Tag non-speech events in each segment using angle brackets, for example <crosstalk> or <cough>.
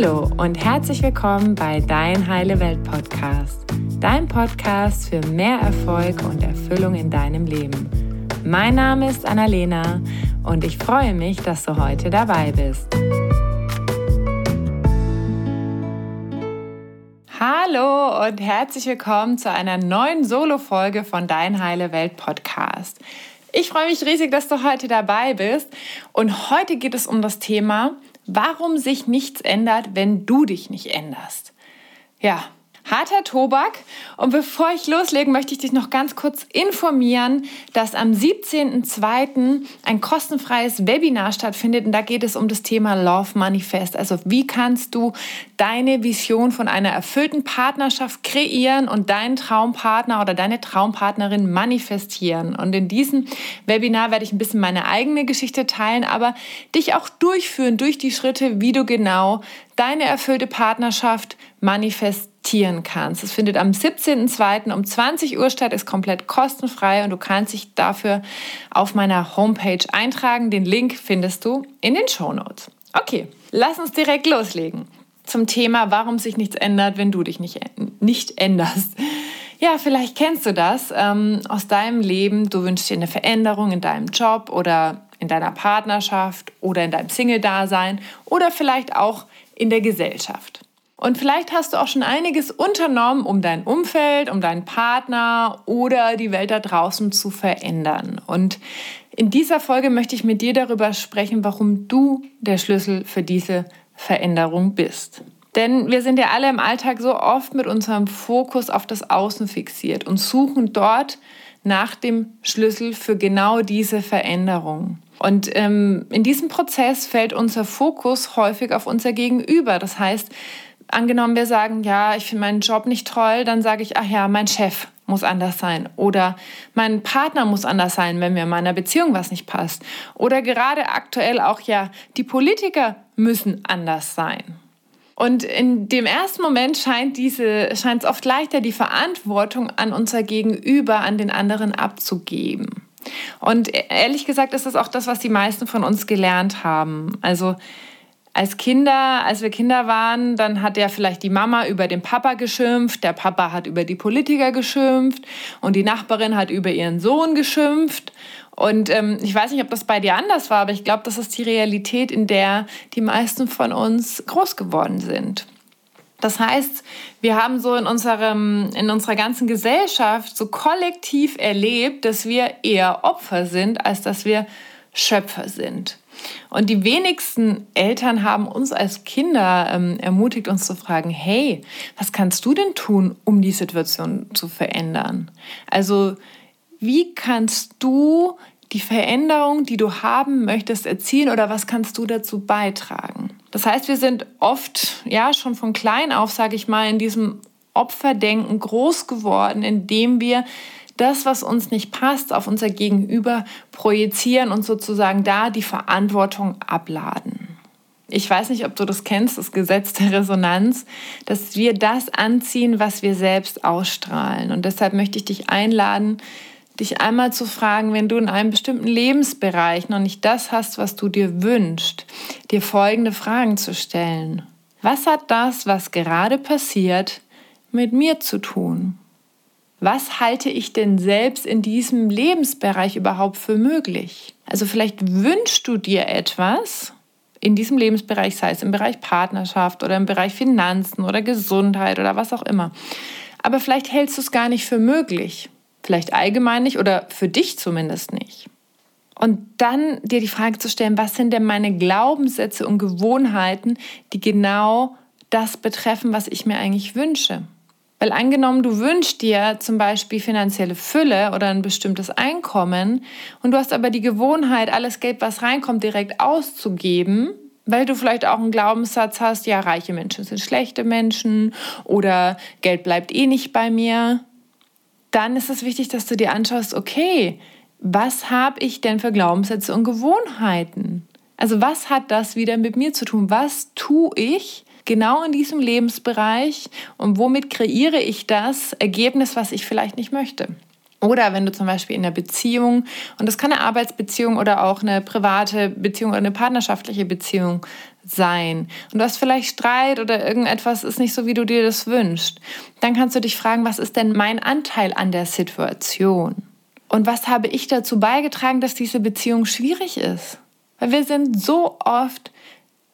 Hallo und herzlich willkommen bei Dein Heile Welt Podcast, dein Podcast für mehr Erfolg und Erfüllung in deinem Leben. Mein Name ist Annalena und ich freue mich, dass du heute dabei bist. Hallo und herzlich willkommen zu einer neuen Solo-Folge von Dein Heile Welt Podcast. Ich freue mich riesig, dass du heute dabei bist und heute geht es um das Thema, warum sich nichts ändert, wenn du dich nicht änderst. Ja, harter Tobak. Und bevor ich loslege, möchte ich dich noch ganz kurz informieren, dass am 17.02. ein kostenfreies Webinar stattfindet. Und da geht es um das Thema Love Manifest. Also wie kannst du deine Vision von einer erfüllten Partnerschaft kreieren und deinen Traumpartner oder deine Traumpartnerin manifestieren. Und in diesem Webinar werde ich ein bisschen meine eigene Geschichte teilen, aber dich auch durchführen durch die Schritte, wie du genau deine erfüllte Partnerschaft manifestierst investieren kannst. Es findet am 17.02. um 20 Uhr statt, ist komplett kostenfrei und du kannst dich dafür auf meiner Homepage eintragen. Den Link findest du in den Show Notes. Okay, lass uns direkt loslegen zum Thema, warum sich nichts ändert, wenn du dich nicht, nicht änderst. Ja, vielleicht kennst du das ähm, aus deinem Leben. Du wünschst dir eine Veränderung in deinem Job oder in deiner Partnerschaft oder in deinem Single-Dasein oder vielleicht auch in der Gesellschaft. Und vielleicht hast du auch schon einiges unternommen, um dein Umfeld, um deinen Partner oder die Welt da draußen zu verändern. Und in dieser Folge möchte ich mit dir darüber sprechen, warum du der Schlüssel für diese Veränderung bist. Denn wir sind ja alle im Alltag so oft mit unserem Fokus auf das Außen fixiert und suchen dort nach dem Schlüssel für genau diese Veränderung. Und ähm, in diesem Prozess fällt unser Fokus häufig auf unser Gegenüber. Das heißt, angenommen, wir sagen, ja, ich finde meinen Job nicht toll, dann sage ich, ach ja, mein Chef muss anders sein oder mein Partner muss anders sein, wenn mir in meiner Beziehung was nicht passt. Oder gerade aktuell auch, ja, die Politiker müssen anders sein. Und in dem ersten Moment scheint es oft leichter, die Verantwortung an unser Gegenüber, an den anderen abzugeben. Und ehrlich gesagt ist das auch das, was die meisten von uns gelernt haben. Also als Kinder, als wir Kinder waren, dann hat ja vielleicht die Mama über den Papa geschimpft, der Papa hat über die Politiker geschimpft und die Nachbarin hat über ihren Sohn geschimpft. Und ähm, ich weiß nicht, ob das bei dir anders war, aber ich glaube, das ist die Realität, in der die meisten von uns groß geworden sind. Das heißt, wir haben so in, unserem, in unserer ganzen Gesellschaft so kollektiv erlebt, dass wir eher Opfer sind, als dass wir Schöpfer sind. Und die wenigsten Eltern haben uns als Kinder ähm, ermutigt, uns zu fragen, hey, was kannst du denn tun, um die Situation zu verändern? Also, wie kannst du die Veränderung, die du haben möchtest, erzielen oder was kannst du dazu beitragen? Das heißt, wir sind oft, ja, schon von klein auf, sage ich mal, in diesem Opferdenken groß geworden, indem wir das, was uns nicht passt, auf unser Gegenüber projizieren und sozusagen da die Verantwortung abladen. Ich weiß nicht, ob du das kennst, das Gesetz der Resonanz, dass wir das anziehen, was wir selbst ausstrahlen. Und deshalb möchte ich dich einladen, dich einmal zu fragen, wenn du in einem bestimmten Lebensbereich noch nicht das hast, was du dir wünschst, dir folgende Fragen zu stellen. Was hat das, was gerade passiert, mit mir zu tun? Was halte ich denn selbst in diesem Lebensbereich überhaupt für möglich? Also vielleicht wünschst du dir etwas in diesem Lebensbereich, sei es im Bereich Partnerschaft oder im Bereich Finanzen oder Gesundheit oder was auch immer. Aber vielleicht hältst du es gar nicht für möglich. Vielleicht allgemein nicht oder für dich zumindest nicht. Und dann dir die Frage zu stellen, was sind denn meine Glaubenssätze und Gewohnheiten, die genau das betreffen, was ich mir eigentlich wünsche? Weil angenommen, du wünschst dir zum Beispiel finanzielle Fülle oder ein bestimmtes Einkommen und du hast aber die Gewohnheit, alles Geld, was reinkommt, direkt auszugeben, weil du vielleicht auch einen Glaubenssatz hast, ja, reiche Menschen sind schlechte Menschen oder Geld bleibt eh nicht bei mir, dann ist es wichtig, dass du dir anschaust, okay, was habe ich denn für Glaubenssätze und Gewohnheiten? Also was hat das wieder mit mir zu tun? Was tue ich, genau in diesem Lebensbereich und womit kreiere ich das Ergebnis, was ich vielleicht nicht möchte. Oder wenn du zum Beispiel in einer Beziehung, und das kann eine Arbeitsbeziehung oder auch eine private Beziehung oder eine partnerschaftliche Beziehung sein und du hast vielleicht Streit oder irgendetwas ist nicht so, wie du dir das wünschst, dann kannst du dich fragen, was ist denn mein Anteil an der Situation? Und was habe ich dazu beigetragen, dass diese Beziehung schwierig ist? Weil wir sind so oft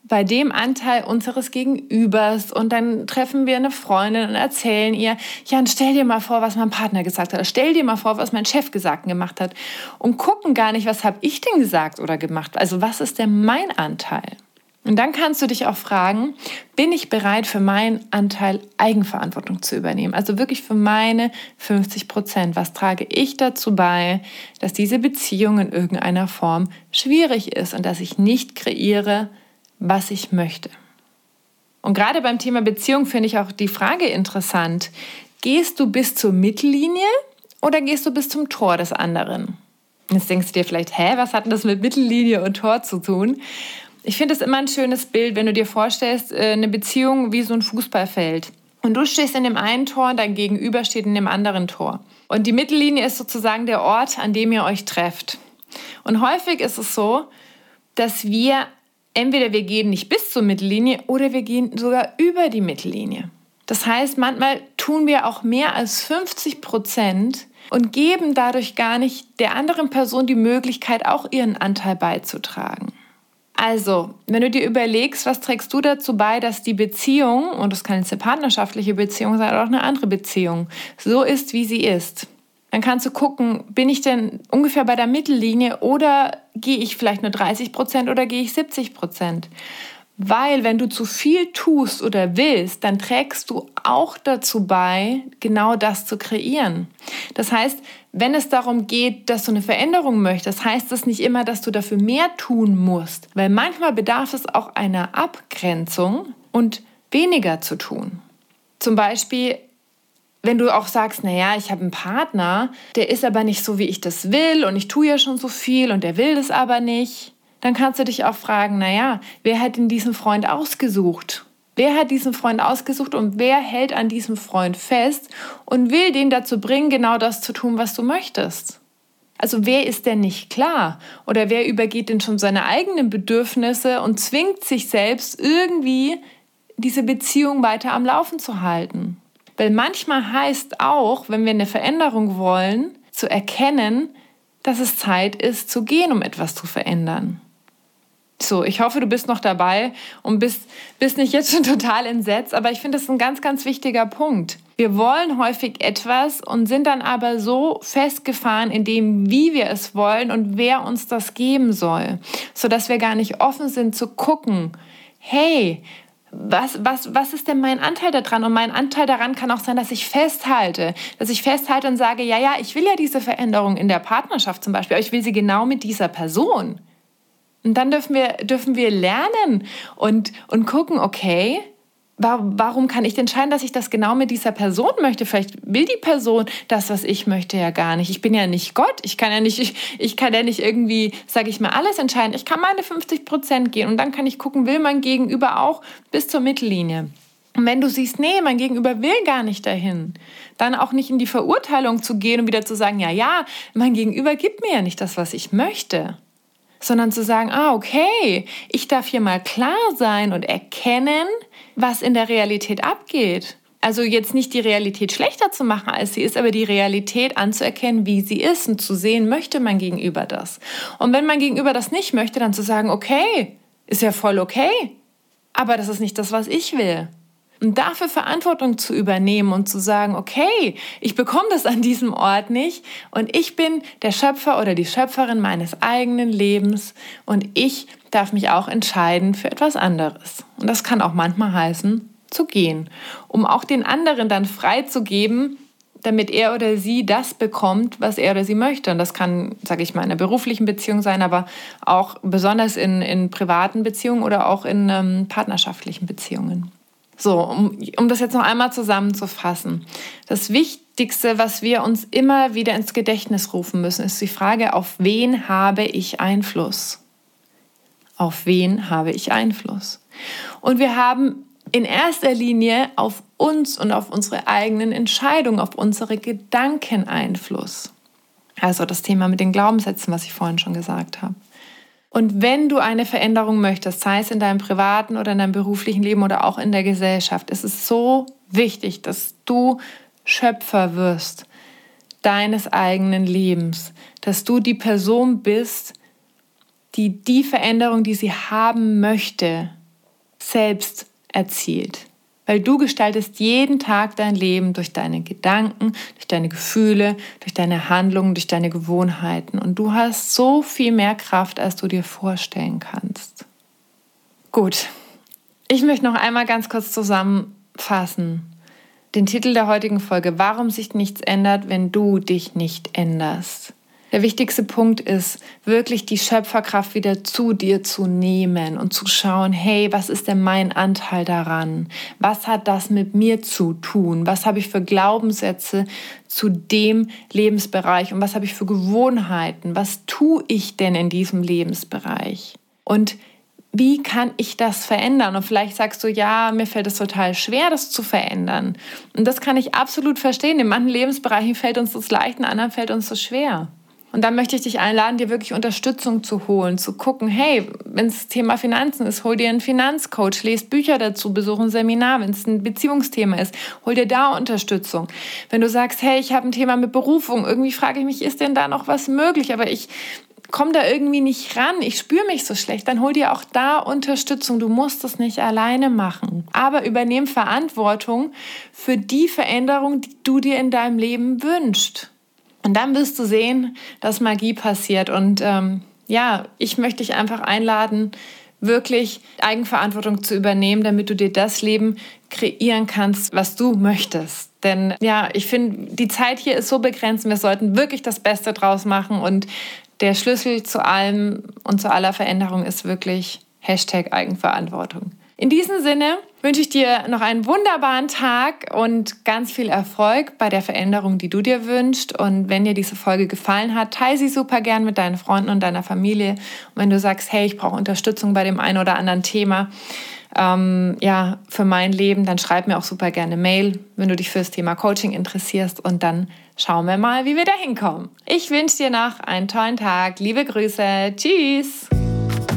bei dem Anteil unseres Gegenübers und dann treffen wir eine Freundin und erzählen ihr, ja, und stell dir mal vor, was mein Partner gesagt hat, stell dir mal vor, was mein Chef gesagt und gemacht hat und gucken gar nicht, was habe ich denn gesagt oder gemacht, also was ist denn mein Anteil? Und dann kannst du dich auch fragen, bin ich bereit für meinen Anteil Eigenverantwortung zu übernehmen? Also wirklich für meine 50 Prozent. Was trage ich dazu bei, dass diese Beziehung in irgendeiner Form schwierig ist und dass ich nicht kreiere, was ich möchte? Und gerade beim Thema Beziehung finde ich auch die Frage interessant. Gehst du bis zur Mittellinie oder gehst du bis zum Tor des anderen? Jetzt denkst du dir vielleicht, hä, was hat das mit Mittellinie und Tor zu tun? Ich finde es immer ein schönes Bild, wenn du dir vorstellst, äh, eine Beziehung wie so ein Fußballfeld. Und du stehst in dem einen Tor und dein Gegenüber steht in dem anderen Tor. Und die Mittellinie ist sozusagen der Ort, an dem ihr euch trefft. Und häufig ist es so, dass wir entweder wir gehen nicht bis zur Mittellinie oder wir gehen sogar über die Mittellinie. Das heißt, manchmal tun wir auch mehr als 50 Prozent und geben dadurch gar nicht der anderen Person die Möglichkeit, auch ihren Anteil beizutragen. Also, wenn du dir überlegst, was trägst du dazu bei, dass die Beziehung, und das kann jetzt eine partnerschaftliche Beziehung sein oder auch eine andere Beziehung, so ist, wie sie ist, dann kannst du gucken, bin ich denn ungefähr bei der Mittellinie oder gehe ich vielleicht nur 30 Prozent oder gehe ich 70 Prozent? Weil wenn du zu viel tust oder willst, dann trägst du auch dazu bei, genau das zu kreieren. Das heißt, wenn es darum geht, dass du eine Veränderung möchtest, heißt das nicht immer, dass du dafür mehr tun musst, weil manchmal bedarf es auch einer Abgrenzung und weniger zu tun. Zum Beispiel, wenn du auch sagst, naja, ich habe einen Partner, der ist aber nicht so, wie ich das will und ich tue ja schon so viel und der will das aber nicht dann kannst du dich auch fragen, naja, wer hat denn diesen Freund ausgesucht? Wer hat diesen Freund ausgesucht und wer hält an diesem Freund fest und will den dazu bringen, genau das zu tun, was du möchtest? Also wer ist denn nicht klar? Oder wer übergeht denn schon seine eigenen Bedürfnisse und zwingt sich selbst irgendwie diese Beziehung weiter am Laufen zu halten? Weil manchmal heißt auch, wenn wir eine Veränderung wollen, zu erkennen, dass es Zeit ist zu gehen, um etwas zu verändern. So, ich hoffe, du bist noch dabei und bist, bist nicht jetzt schon <laughs> total entsetzt, aber ich finde das ein ganz, ganz wichtiger Punkt. Wir wollen häufig etwas und sind dann aber so festgefahren in dem, wie wir es wollen und wer uns das geben soll, sodass wir gar nicht offen sind zu gucken, hey, was, was, was ist denn mein Anteil daran? Und mein Anteil daran kann auch sein, dass ich festhalte, dass ich festhalte und sage, ja, ja, ich will ja diese Veränderung in der Partnerschaft zum Beispiel, aber ich will sie genau mit dieser Person. Und dann dürfen wir, dürfen wir lernen und, und gucken, okay, warum kann ich entscheiden, dass ich das genau mit dieser Person möchte? Vielleicht will die Person das, was ich möchte, ja gar nicht. Ich bin ja nicht Gott. Ich kann ja nicht, ich, ich kann ja nicht irgendwie, sage ich mal, alles entscheiden. Ich kann meine 50 Prozent gehen und dann kann ich gucken, will mein Gegenüber auch bis zur Mittellinie. Und wenn du siehst, nee, mein Gegenüber will gar nicht dahin, dann auch nicht in die Verurteilung zu gehen und wieder zu sagen, ja, ja, mein Gegenüber gibt mir ja nicht das, was ich möchte sondern zu sagen, ah, okay, ich darf hier mal klar sein und erkennen, was in der Realität abgeht. Also jetzt nicht die Realität schlechter zu machen, als sie ist, aber die Realität anzuerkennen, wie sie ist und zu sehen, möchte mein Gegenüber das. Und wenn mein Gegenüber das nicht möchte, dann zu sagen, okay, ist ja voll okay, aber das ist nicht das, was ich will. Und dafür Verantwortung zu übernehmen und zu sagen, okay, ich bekomme das an diesem Ort nicht und ich bin der Schöpfer oder die Schöpferin meines eigenen Lebens und ich darf mich auch entscheiden für etwas anderes. Und das kann auch manchmal heißen, zu gehen, um auch den anderen dann freizugeben, damit er oder sie das bekommt, was er oder sie möchte. Und das kann, sage ich mal, in einer beruflichen Beziehung sein, aber auch besonders in, in privaten Beziehungen oder auch in ähm, partnerschaftlichen Beziehungen. So, um, um das jetzt noch einmal zusammenzufassen. Das Wichtigste, was wir uns immer wieder ins Gedächtnis rufen müssen, ist die Frage, auf wen habe ich Einfluss? Auf wen habe ich Einfluss? Und wir haben in erster Linie auf uns und auf unsere eigenen Entscheidungen, auf unsere Gedanken Einfluss. Also das Thema mit den Glaubenssätzen, was ich vorhin schon gesagt habe. Und wenn du eine Veränderung möchtest, sei es in deinem privaten oder in deinem beruflichen Leben oder auch in der Gesellschaft, ist es so wichtig, dass du Schöpfer wirst deines eigenen Lebens, dass du die Person bist, die die Veränderung, die sie haben möchte, selbst erzielt. Weil du gestaltest jeden Tag dein Leben durch deine Gedanken, durch deine Gefühle, durch deine Handlungen, durch deine Gewohnheiten. Und du hast so viel mehr Kraft, als du dir vorstellen kannst. Gut, ich möchte noch einmal ganz kurz zusammenfassen. Den Titel der heutigen Folge, warum sich nichts ändert, wenn du dich nicht änderst. Der wichtigste Punkt ist, wirklich die Schöpferkraft wieder zu dir zu nehmen und zu schauen, hey, was ist denn mein Anteil daran? Was hat das mit mir zu tun? Was habe ich für Glaubenssätze zu dem Lebensbereich und was habe ich für Gewohnheiten? Was tue ich denn in diesem Lebensbereich? Und wie kann ich das verändern? Und vielleicht sagst du, ja, mir fällt es total schwer, das zu verändern. Und das kann ich absolut verstehen. In manchen Lebensbereichen fällt uns das leicht, in anderen fällt uns das schwer. Und dann möchte ich dich einladen, dir wirklich Unterstützung zu holen, zu gucken, hey, wenn es Thema Finanzen ist, hol dir einen Finanzcoach, lest Bücher dazu, besuch ein Seminar. Wenn es ein Beziehungsthema ist, hol dir da Unterstützung. Wenn du sagst, hey, ich habe ein Thema mit Berufung, irgendwie frage ich mich, ist denn da noch was möglich? Aber ich komme da irgendwie nicht ran, ich spüre mich so schlecht, dann hol dir auch da Unterstützung. Du musst es nicht alleine machen. Aber übernehm Verantwortung für die Veränderung, die du dir in deinem Leben wünschst. Und dann wirst du sehen, dass Magie passiert. Und ähm, ja, ich möchte dich einfach einladen, wirklich Eigenverantwortung zu übernehmen, damit du dir das Leben kreieren kannst, was du möchtest. Denn ja, ich finde, die Zeit hier ist so begrenzt. Wir sollten wirklich das Beste draus machen. Und der Schlüssel zu allem und zu aller Veränderung ist wirklich Hashtag Eigenverantwortung. In diesem Sinne wünsche ich dir noch einen wunderbaren Tag und ganz viel Erfolg bei der Veränderung, die du dir wünschst. Und wenn dir diese Folge gefallen hat, teile sie super gern mit deinen Freunden und deiner Familie. Und wenn du sagst, hey, ich brauche Unterstützung bei dem einen oder anderen Thema, ähm, ja, für mein Leben, dann schreib mir auch super gerne Mail, wenn du dich für das Thema Coaching interessierst. Und dann schauen wir mal, wie wir da hinkommen. Ich wünsche dir noch einen tollen Tag. Liebe Grüße. Tschüss.